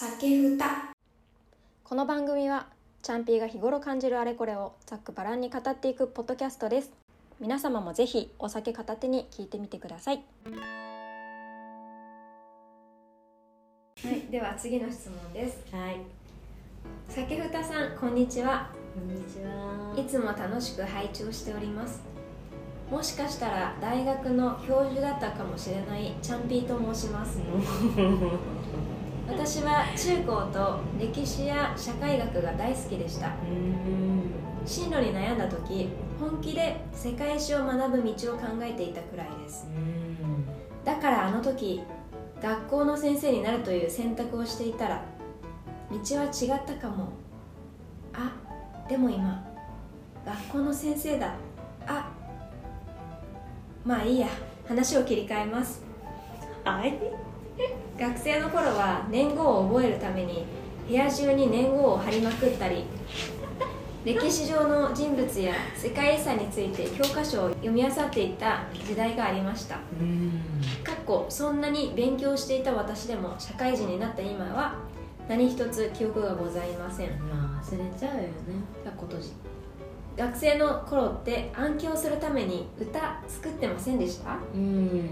酒ふたこの番組はチャンピーが日頃感じるあれこれをざっくばらんに語っていくポッドキャストです。皆様もぜひお酒片手に聞いてみてください。はいでは次の質問です。はい、酒ふたさんこんにちは。こんにちは。いつも楽しく拝聴しております。もしかしたら大学の教授だったかもしれないチャンピーと申します 私は中高と歴史や社会学が大好きでした。進路に悩んだ時本気で世界史を学ぶ道を考えていたくらいです。だからあの時学校の先生になるという選択をしていたら道は違ったかも。あでも今学校の先生だ。あまあいいや。話を切り替えます。はい。学生の頃は年号を覚えるために部屋中に年号を貼りまくったり歴史上の人物や世界遺産について教科書を読み漁っていた時代がありました。うん。かっこそんなに勉強していた私でも社会人になった今は何一つ記憶がございません。まあ忘れちゃうよね。かっこ閉じ学生の頃って暗記をするために歌作ってませんでした？うん。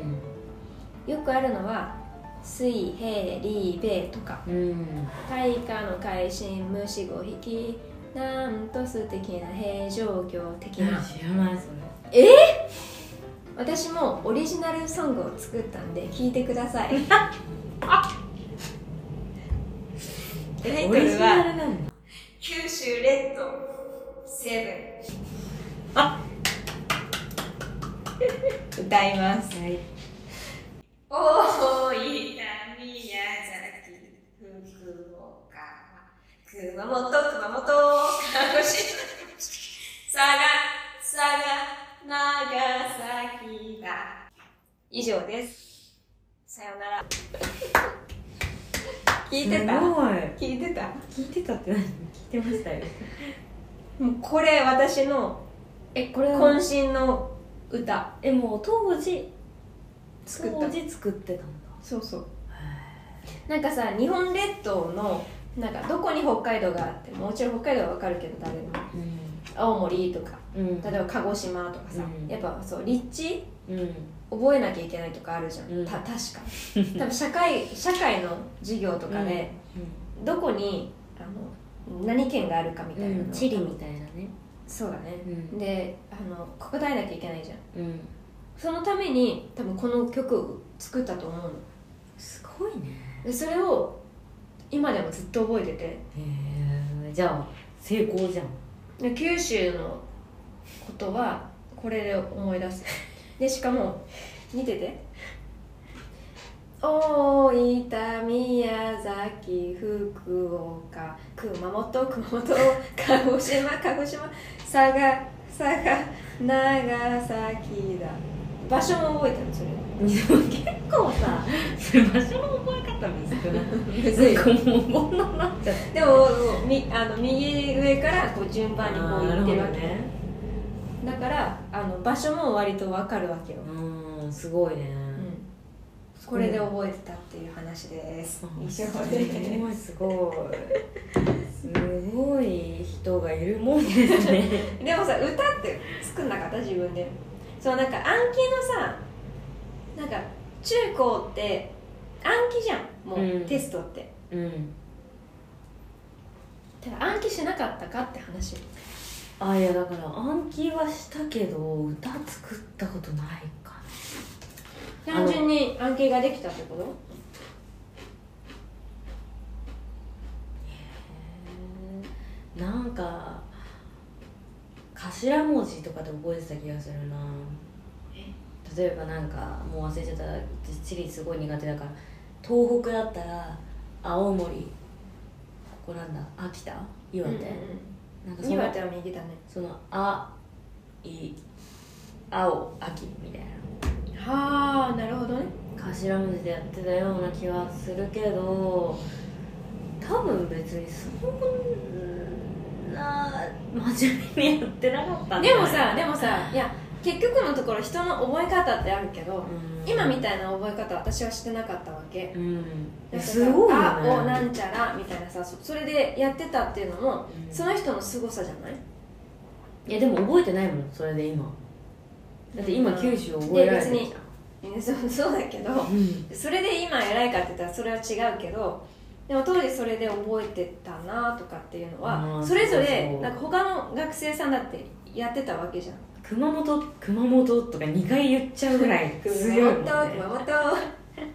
よくあるのは水平リーベとか。うん。大化の改新虫五匹なんと素敵な平城京的な。知らないそれ。私もオリジナルソングを作ったんで聞いてください。タイトオリジルはナルなんだ「九州レッドセブン」歌います。はい。大分宮崎福岡熊本熊本鹿児島佐賀佐賀長崎だ。以上です。さようなら。聞いてた？聞いてた？聞いてたって何？聞いてましたよ。もうこれ私のえこれ渾身の歌。えもう当時？作った。当時作ってたんだ。そうそう。なんかさ日本列島のなんかどこに北海道があってもちろん北海道はわかるけど誰でも青森とかうん。例えば鹿児島とかさ、うん。やっぱそう立地うん。覚えなきゃいけないとかあるじゃん、うん。た確か。多分社会社会の授業とかで、どこにあの何県があるかみたいな地理みたいなね。そうだね、うん。であの答えなきゃいけないじゃん。うん。そのために多分この曲を作ったと思うの。すごいね。でそれを今でもずっと覚えてて。へえじゃあ成功じゃん。で九州のことはこれで思い出す。でしかも見てて。大分宮崎福岡。熊本熊本鹿児島鹿児島。佐賀佐賀長崎だ。場所も覚えてるそれ。結構さ それ場所の覚え方むずくないむずいなんかもうこんなになっちゃって。でもみあの右上からこう順番にこういってるわけ、ね。だからあの場所も割と分かるわけよ、うんすごいね。うん、これで覚えてたっていう話です。以上すですごいすごい。すごい人がいるもんですね。でもさ歌って作んなかった？自分で。そうなんか暗記のさなんか中高って暗記じゃんもう、うん。テストって。うん。ただ暗記しなかったかって話。あいやだから暗記はしたけど歌作ったことないか単純に暗記ができたってこと？ななんか頭文字とかで覚えてた気がするな。例えばなんかもう忘れちゃった。地理すごい苦手だから東北だったら青森ここなんだ秋田？岩手、なんかその岩手は右だね。その「あ」「い」「青」「秋」みたいな。はあなるほどね。頭文字でやってたような気はするけど多分別にそんな真面目にやってなかったんじでもさでもさいや結局のところ人の覚え方ってあるけど、うん。今みたいな覚え方は私はしてなかったわけ。うん。なんかさすごいよね。あおなんちゃらみたいなさそそれでやってたっていうのも、うん。その人の凄さじゃない？いやでも覚えてないもんそれで今。だって今うん。九州覚えられてるじゃん。ねそうそうだけどうん。それで今偉いかって言ったらそれは違うけどでも当時それで覚えてたなとかっていうのはうんそれぞれなんか他の学生さんだってやってたわけじゃん熊本熊本とか2回言っちゃうぐらい強いもんね。熊本熊本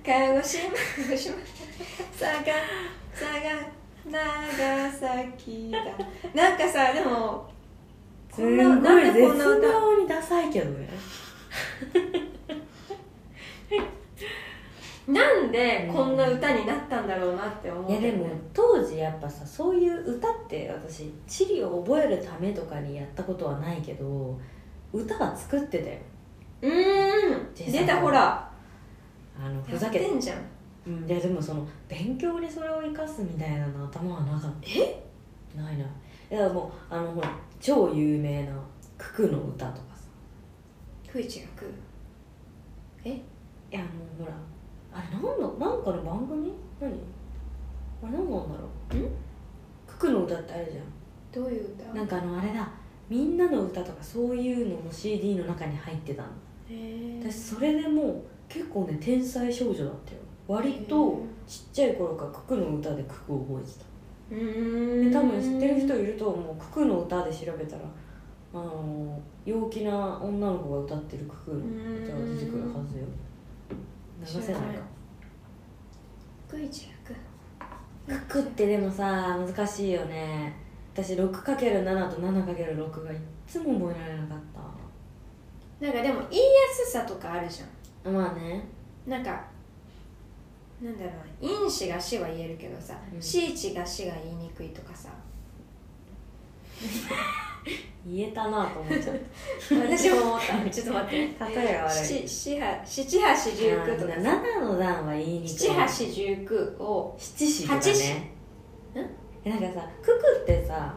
鹿児島鹿児島佐賀佐賀長崎だなんかさでもこんななんでこんな歌にダサいけどねなんでこんな歌になったんだろうなって思ういやでも当時やっぱさそういう歌って私地理を覚えるためとかにやったことはないけど歌は作ってたよ。うーん。出たほら。あのふざけててんじゃん。うん、いやでもその勉強にそれを生かすみたいなの頭はなかった。え？ないな。いいやもうあのほら超有名な九九の歌とかさ。クイチがえ？いやもうほらあれなんだなんかの番組？何？あれ何なんだろう？ん？九九の歌ってあるじゃどういう歌？んなんかあのあれだみんなの歌とかそういうのの CD の中に入ってたの。私それでもう結構ね天才少女だったよ。割とちっちゃい頃から九九の歌で九九を覚えてた。で多分知ってる人いると思う。ククの歌で調べたらあの陽気な女の子が歌ってるククの歌が出てくるはずよ。流せないか。クイチが食ククってでもさ難しいよね私 6×7 と 7×6 がいっつも覚えられなかっうなんかでも言いやすさとかあるじゃたまあね。んなんかなんだろうな。因子が死は言えるけどさうん。が死が言いにくいとかさ。言えたなと思っちゃった。私も思った。ちょっと待って。例えが悪い。七七八七八十九とかさ。7の段は言いにくい。七八十九を七子とかねえなんかさククってさ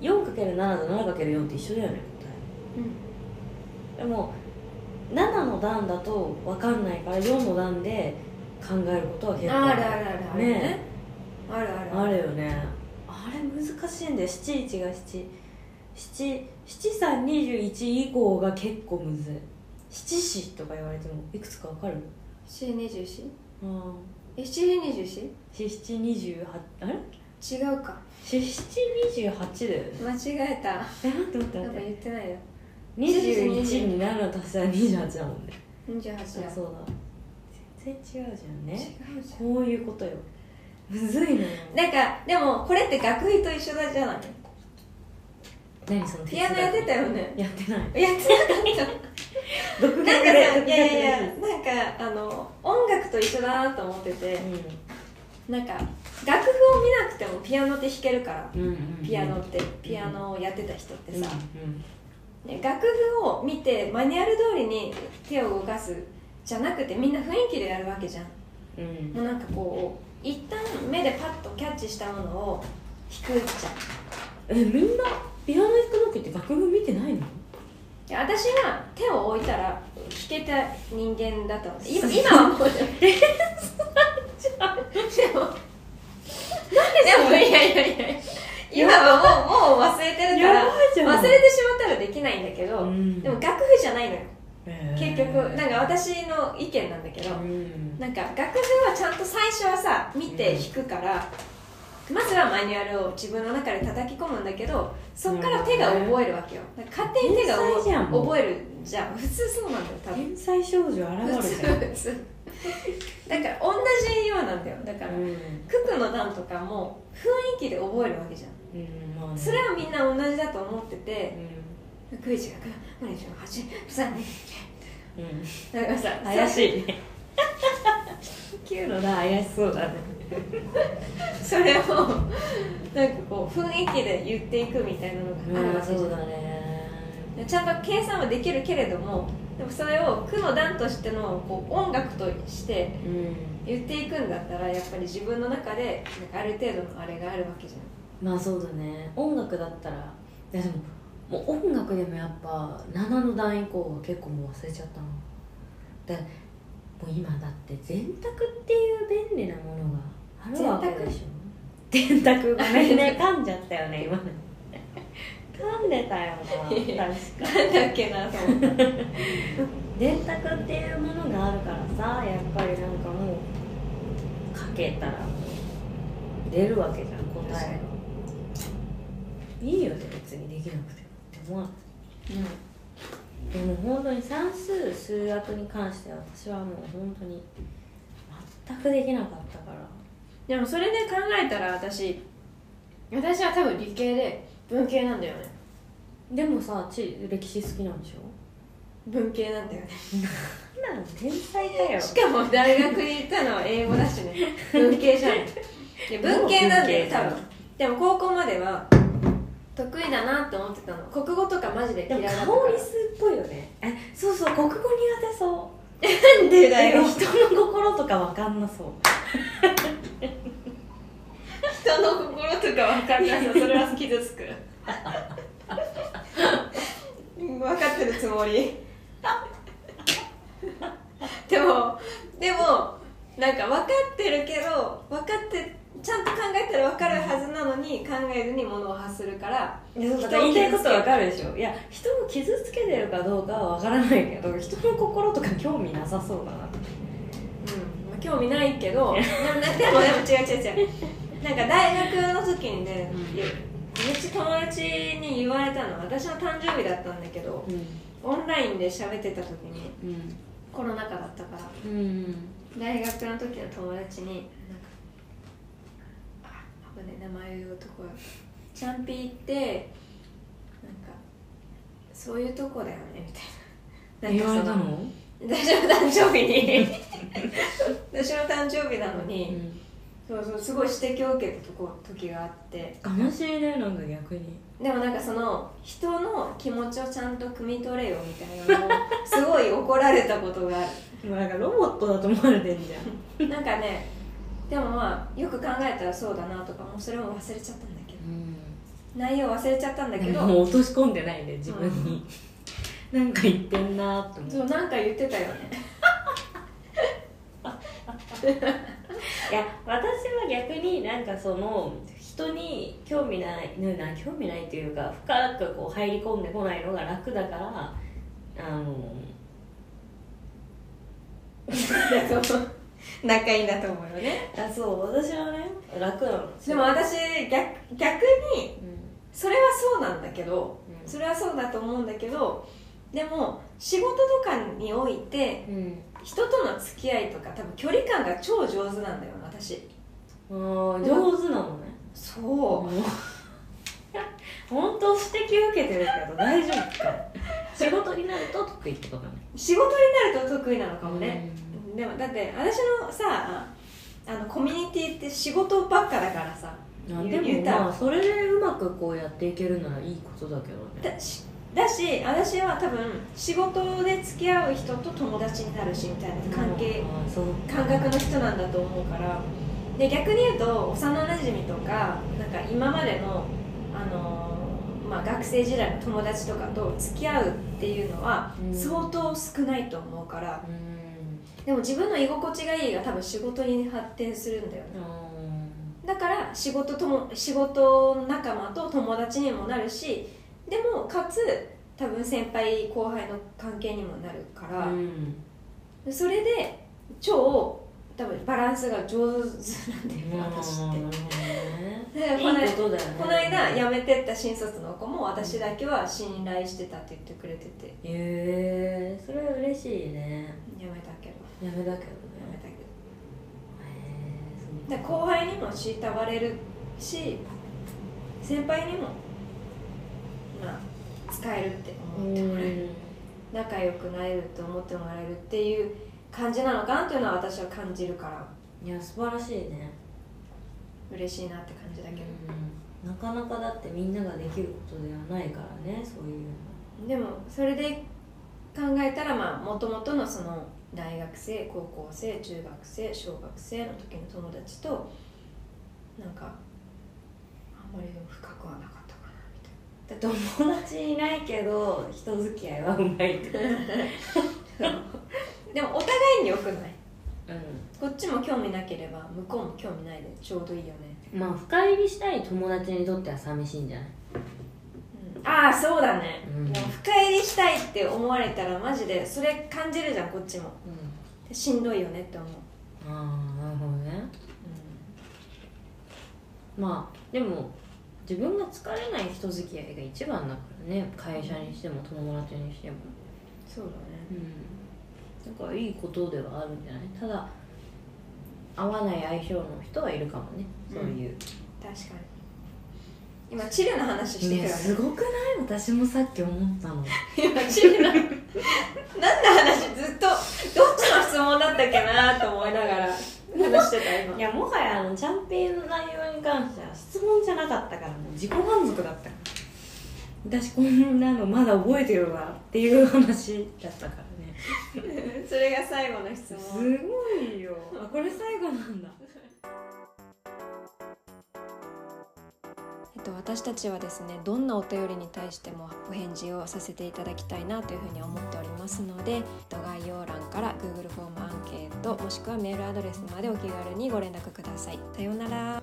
4×7 と 7×4 って一緒だよね答え。でも7の段だと分かんないから4の段で考えることは結構ある。あるあるあるね。あるあるある。よね。あれ難しいんだよ。71が7721以降が結構むずい。七子とか言われてもいくつか分かる？七二十四？あえ七二十四？七七二十八あれ？違うか。七七二十八だよね。間違えた。え待って待ってなんか待って言ってないよ。21に7足したら28だもんね。二十八だ。あそうだ全然違うじゃん違ねうじゃこういうことよ。むずいのよ。んなんかでもこれって学費と一緒だじゃない？何そのピアノやってたよね。やってない。やってなかった。独学なんかさでいやいやいやなんかあの音楽と一緒だなと思ってて。なんか楽譜を見なくてもピアノって弾けるからうんうんうん。ピアノってピアノをやってた人ってさ、うんね楽譜を見てマニュアル通りに手を動かすじゃなくてみんな雰囲気でやるわけじゃん。うん。うんもうなんかこう一旦目でパッとキャッチしたものを弾くじゃん。えみんなピアノ弾く時って楽譜見てないの？いや私は手を置いたら弾けた人間だったので今今はもう でもでもいやいやいや今はもうもう忘れてるからやばいじゃん忘れてしまったらできないんだけど、うん。でも楽譜じゃないのよ。へー。結局なんか私の意見なんだけど、うん。なんか楽譜はちゃんと最初はさ見て弾くから、まずはマニュアルを自分の中で叩き込むんだけだそっから手が覚えるわけよ。勝手に手が覚えるじゃん。普通そうなんだよ多分。天才少女現普通る。じゃん普通。だから同じようなんだよ。だから、うん。九九の段とかも雰囲気で覚えるわけじゃん。うんまあね。それはみんな同じだと思っててうん。9時が9 8 3うん。だからさ怪しいね9のな怪しそうだねそれをなん。かこう雰囲気で言っていくみたいなのがあるわけじゃん。そうだねちゃん。と計算はできるけれどもでもそれを句の段としてのこう音楽として言っていくん。だったらやっぱり自分の中でなん。かある程度のあれがあるわけじゃん。まあそうだね音楽だったらいやでももう音楽でもやっぱ7の段以降は結構もう忘れちゃったなだもう今だって電卓っていう便利なものがあるわけでしょ。電卓ごめんね。噛んじゃったよね今。ね噛んでたよな確か。なんだっけなと思って電卓っていうものがあるからさやっぱりなんかもうかけたら出るわけじゃん答えが。いいよね別にできなくてもって思わないでも本当に算数数学に関しては私はもう本当に全くできなかったから。でもそれで考えたら私私は多分理系で文系なんだよね。でもさち歴史好きなんでしょ？文系なんだよね。なん天才だよ。しかも大学に行ったのは英語だしね。文系じゃんい。や文系なんだよ多分。でも高校までは得意だなって思ってたの。国語とかマジで嫌いだった顔リスっぽいよね。えそうそう国語苦手そう。なんでだよ。人の心とかわかんなそう。人の心とか分かんないのそれは傷つく。分かってるつもり。でもでもなんか分かってるけど分かってちゃんと考えたら分かるはずなのに考えずに物を発するから言いたいことわかる。るでしょ？いや人を傷つけてるかどうかはわからないけど人の心とか興味なさそうだな。うん、まあ、興味ないけどでもでもでも違う違う違う。なんか大学の時にね、うん。めっちゃ友達に言われたの。私の誕生日だったんだけどうん。オンラインで喋ってた時にうん。コロナ禍だったから。うん。大学の時の友達になんかあ危ね名前を言うとこは。チャンピーってなんかそういうとこだよねみたいな。なんかのその？私の誕生日に。私の誕生日なのに、うん。そうそうすごい指摘を受けたとこ時があって。悲しいねなんか逆に。でもなんかその人の気持ちをちゃんと汲み取れよみたいなのをすごい怒られたことがある。もうなんかロボットだと思われてんじゃん。なんかねでもまあよく考えたらそうだなとかもうそれも忘れちゃったんだけど。内容忘れちゃったんだけど。もう落とし込んでないね 自分に、なんか言ってんなーって思そううなんか言ってたよね。いや私は逆になんかその人に興味ないなな興味ないっていうか深くこう入り込んでこないのが楽だからあの 仲いいんだと思うよね。あそう私はね楽なの。でも私逆逆にうんそれはそうなんだけどうん。それはそうだと思うんだけどでも仕事とかにおいてうん。人との付き合いとか多分距離感が超上手なんだよ私。あー上手なのね。そもう 本当指摘受けてるけど大丈夫か。仕事になると得意ってことね。う仕事になると得意なのかもね、でもだって私のさあのコミュニティって仕事ばっかだからさ。でもまあそれでうまくこうやっていけるならいいことだけどね。だしだし私は多分仕事で付き合う人と友達になるしみたいな関係感覚の人なんだと思うから。で逆に言うと幼なじみとかなんか今までの、あのーまあ、学生時代の友達とかと付き合うっていうのはうん。相当少ないと思うから。うんでも自分の居心地がいいが多分仕事に発展するんだよね。だから仕事とも仕事仲間と友達にもなるしでもかつ多分先輩後輩の関係にもなるから、うん。それで超多分バランスが上手なんだよね私って。このいいことだよね。この間辞めてった新卒の子も私だけは信頼してたって言ってくれてて。へえそれは嬉しいね。辞めたけど。やめだけどね。辞めたけど。へえで後輩にも慕われるし先輩にもまあ使えるって思ってもらえる。仲良くなれるって思ってもらえるっていう感じなのかなっていうのは私は感じるから。いや素晴らしいね。嬉しいなって感じだけど、なかなかだってみんなができることではないからねそういうの。でもそれで考えたらまあもともとのその大学生高校生中学生小学生の時の友達となんかあんまりでも深くはなかったかなみたい友達いないけど人付き合いはうまいって ことでもお互いによくない？うん。こっちも興味なければ向こうも興味ないでちょうどいいよね、まあ深入りしたい友達にとっては寂しいんじゃない？ああそうだね、うん。でも深入りしたいって思われたらマジでそれ感じるじゃんこっちも。うん。しんどいよねって思う、ああなるほどね。まあでも自分が疲れない人付き合いが一番だからね。会社にしても友達にしても。そうだね。うんだからいいことではあるんじゃない？ただ合わない相性の人はいるかもね。そういう、確かに。今チルの話してたよね。ねすごくない？私もさっき思ったの。今チルの何の話？ずっとどっちの質問だったっけなと思いながら。話してた今。いやもはやあのチャンピオンの内容に関しては質問じゃなかったからもう自己満足だった。から私こんなのまだ覚えてるわ。っていう話だったから。ねそれが最後の質す問ごいよあこれ最後なんだえっと、私たちはですねどんなお便りに対してもお返事をさせていただきたいなというふうに思っておりますのでえっと概要欄から Google フォームアンケートもしくはメールアドレスまでお気軽にご連絡ください。さようなら。